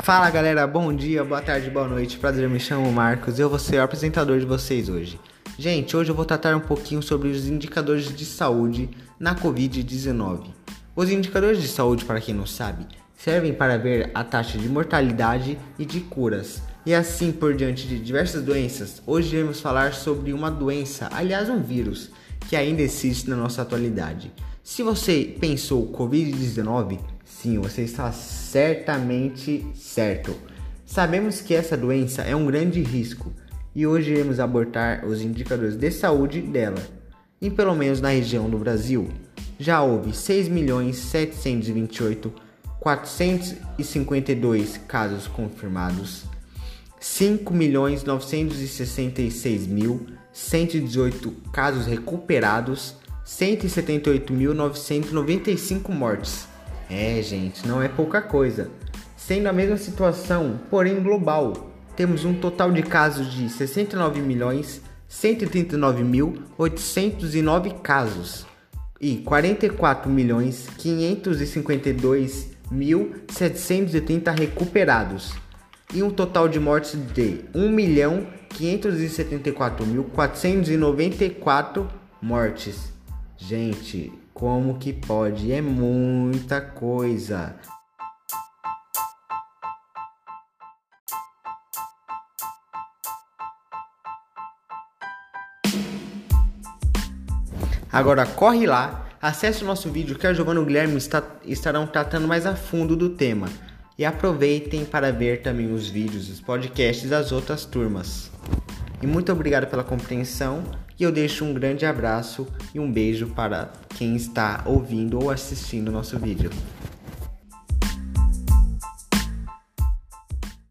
Fala galera, bom dia, boa tarde, boa noite. Prazer, me chamo Marcos e eu vou ser o apresentador de vocês hoje. Gente, hoje eu vou tratar um pouquinho sobre os indicadores de saúde na Covid-19. Os indicadores de saúde, para quem não sabe, servem para ver a taxa de mortalidade e de curas, e assim por diante de diversas doenças. Hoje iremos falar sobre uma doença, aliás, um vírus, que ainda existe na nossa atualidade. Se você pensou Covid-19, sim, você está certamente certo. Sabemos que essa doença é um grande risco e hoje iremos abordar os indicadores de saúde dela. E pelo menos na região do Brasil, já houve 6.728.452 casos confirmados, 5.966.118 casos recuperados, 178.995 mortes. É, gente, não é pouca coisa. Sendo a mesma situação, porém global, temos um total de casos de 69 milhões 139.809 casos e 44 milhões 552.730 recuperados e um total de mortes de 1 milhão 574.494 mortes. Gente, como que pode? É muita coisa. Agora corre lá, acesse o nosso vídeo que a Giovanna e o Guilherme está, estarão tratando mais a fundo do tema. E aproveitem para ver também os vídeos, os podcasts das outras turmas. E muito obrigado pela compreensão e eu deixo um grande abraço e um beijo para quem está ouvindo ou assistindo o nosso vídeo.